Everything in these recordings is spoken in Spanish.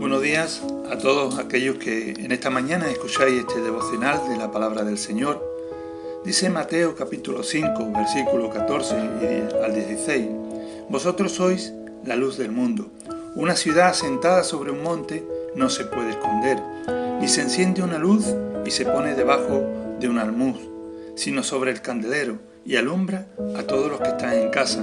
Buenos días a todos aquellos que en esta mañana escucháis este devocional de la palabra del Señor. Dice Mateo capítulo 5, versículo 14 al 16, Vosotros sois la luz del mundo. Una ciudad asentada sobre un monte no se puede esconder, ni se enciende una luz y se pone debajo de un almuz, sino sobre el candelero y alumbra a todos los que están en casa.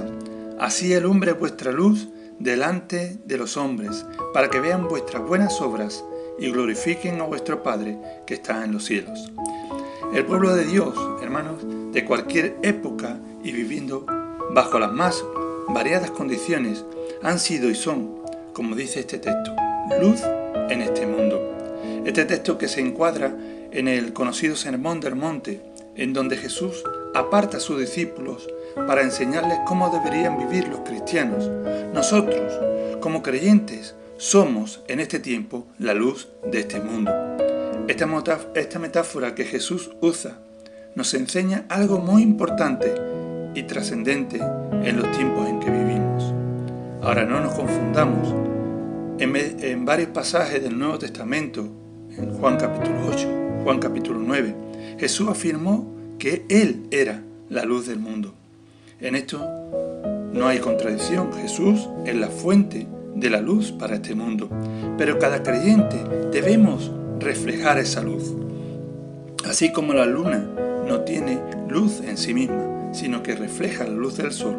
Así alumbre vuestra luz delante de los hombres, para que vean vuestras buenas obras y glorifiquen a vuestro Padre que está en los cielos. El pueblo de Dios, hermanos, de cualquier época y viviendo bajo las más variadas condiciones, han sido y son, como dice este texto, luz en este mundo. Este texto que se encuadra en el conocido Sermón del Monte, en donde Jesús aparta a sus discípulos para enseñarles cómo deberían vivir los cristianos. Nosotros, como creyentes, somos en este tiempo la luz de este mundo. Esta metáfora que Jesús usa nos enseña algo muy importante y trascendente en los tiempos en que vivimos. Ahora no nos confundamos. En, en varios pasajes del Nuevo Testamento, en Juan capítulo 8, Juan capítulo 9, Jesús afirmó que Él era la luz del mundo. En esto no hay contradicción. Jesús es la fuente de la luz para este mundo. Pero cada creyente debemos reflejar esa luz. Así como la luna no tiene luz en sí misma, sino que refleja la luz del sol,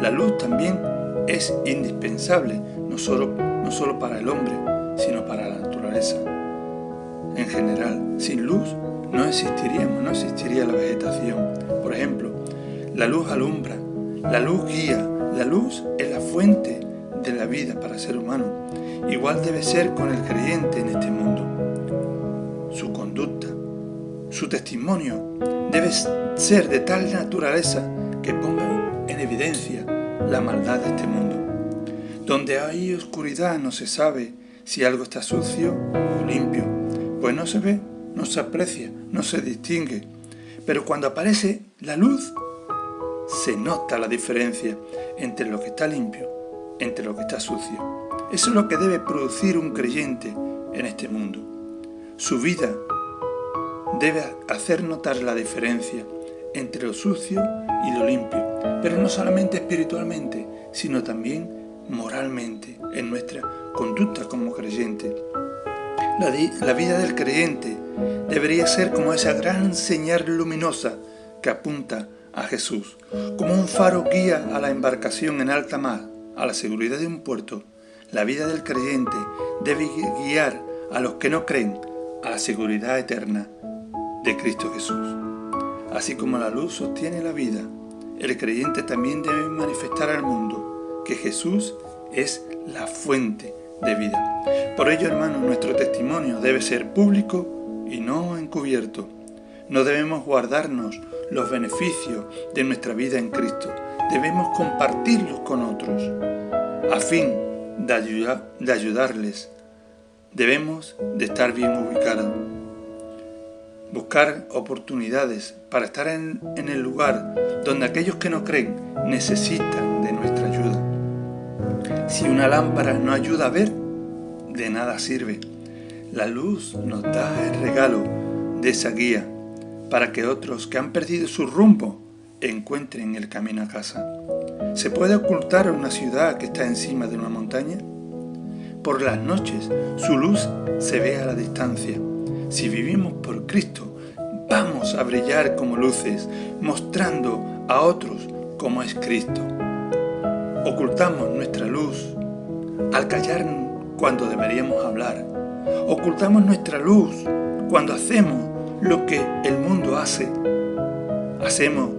la luz también es indispensable, no solo, no solo para el hombre, sino para la naturaleza. En general, sin luz no existiríamos, no existiría la vegetación. Por ejemplo, la luz alumbra, la luz guía, la luz es la fuente de la vida para el ser humano. Igual debe ser con el creyente en este mundo. Su conducta, su testimonio debe ser de tal naturaleza que ponga en evidencia la maldad de este mundo. Donde hay oscuridad no se sabe si algo está sucio o limpio, pues no se ve, no se aprecia, no se distingue. Pero cuando aparece la luz, se nota la diferencia entre lo que está limpio, entre lo que está sucio. Eso es lo que debe producir un creyente en este mundo. Su vida debe hacer notar la diferencia entre lo sucio y lo limpio, pero no solamente espiritualmente, sino también moralmente, en nuestra conducta como creyente. La, la, vida del creyente debería ser como esa gran señal luminosa que apunta a Jesús, como un faro guía a la embarcación en alta mar, a la seguridad de un puerto, la vida del creyente debe guiar a los que no creen a la seguridad eterna de Cristo Jesús. Así como la luz sostiene la vida, el creyente también debe manifestar al mundo que Jesús es la fuente de vida. Por ello, hermanos, nuestro testimonio debe ser público y no encubierto. No debemos guardarnos los beneficios de nuestra vida en Cristo. Debemos compartirlos con otros a fin de, ayudarles. Debemos de estar bien ubicados. Buscar oportunidades para estar en, en el lugar donde aquellos que no creen necesitan de nuestra ayuda. Si una lámpara no ayuda a ver, de nada sirve. La luz nos da el regalo de esa guía para que otros que han perdido su rumbo encuentren el camino a casa. ¿Se puede ocultar una ciudad que está encima de una montaña? Por las noches su luz se ve a la distancia. Si vivimos por Cristo, vamos a brillar como luces, mostrando a otros cómo es Cristo. Ocultamos nuestra luz al callar cuando deberíamos hablar. Ocultamos nuestra luz cuando hacemos lo que el mundo hace. Hacemos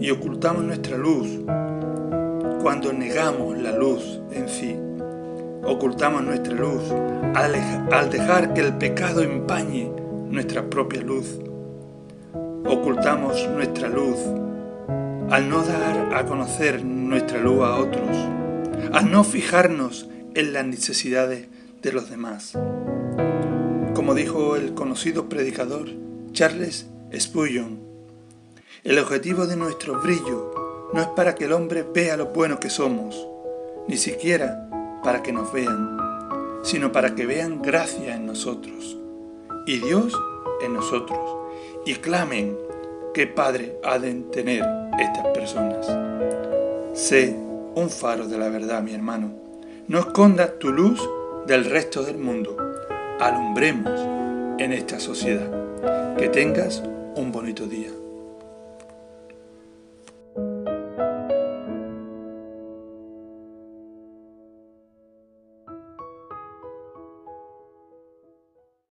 y ocultamos nuestra luz cuando negamos la luz en sí. Ocultamos nuestra luz al dejar que el pecado empañe nuestra propia luz. Ocultamos nuestra luz al no dar a conocer nuestra luz a otros, al no fijarnos en las necesidades de los demás. Como dijo el conocido predicador, Charles Spurgeon. El objetivo de nuestro brillo no es para que el hombre vea lo bueno que somos, ni siquiera para que nos vean. sino para que vean gracia en nosotros y Dios en nosotros y clamen qué Padre ha de tener estas personas. Sé un faro de la verdad, mi hermano. No escondas tu luz del resto del mundo. Alumbremos en esta sociedad. Que tengas un bonito día.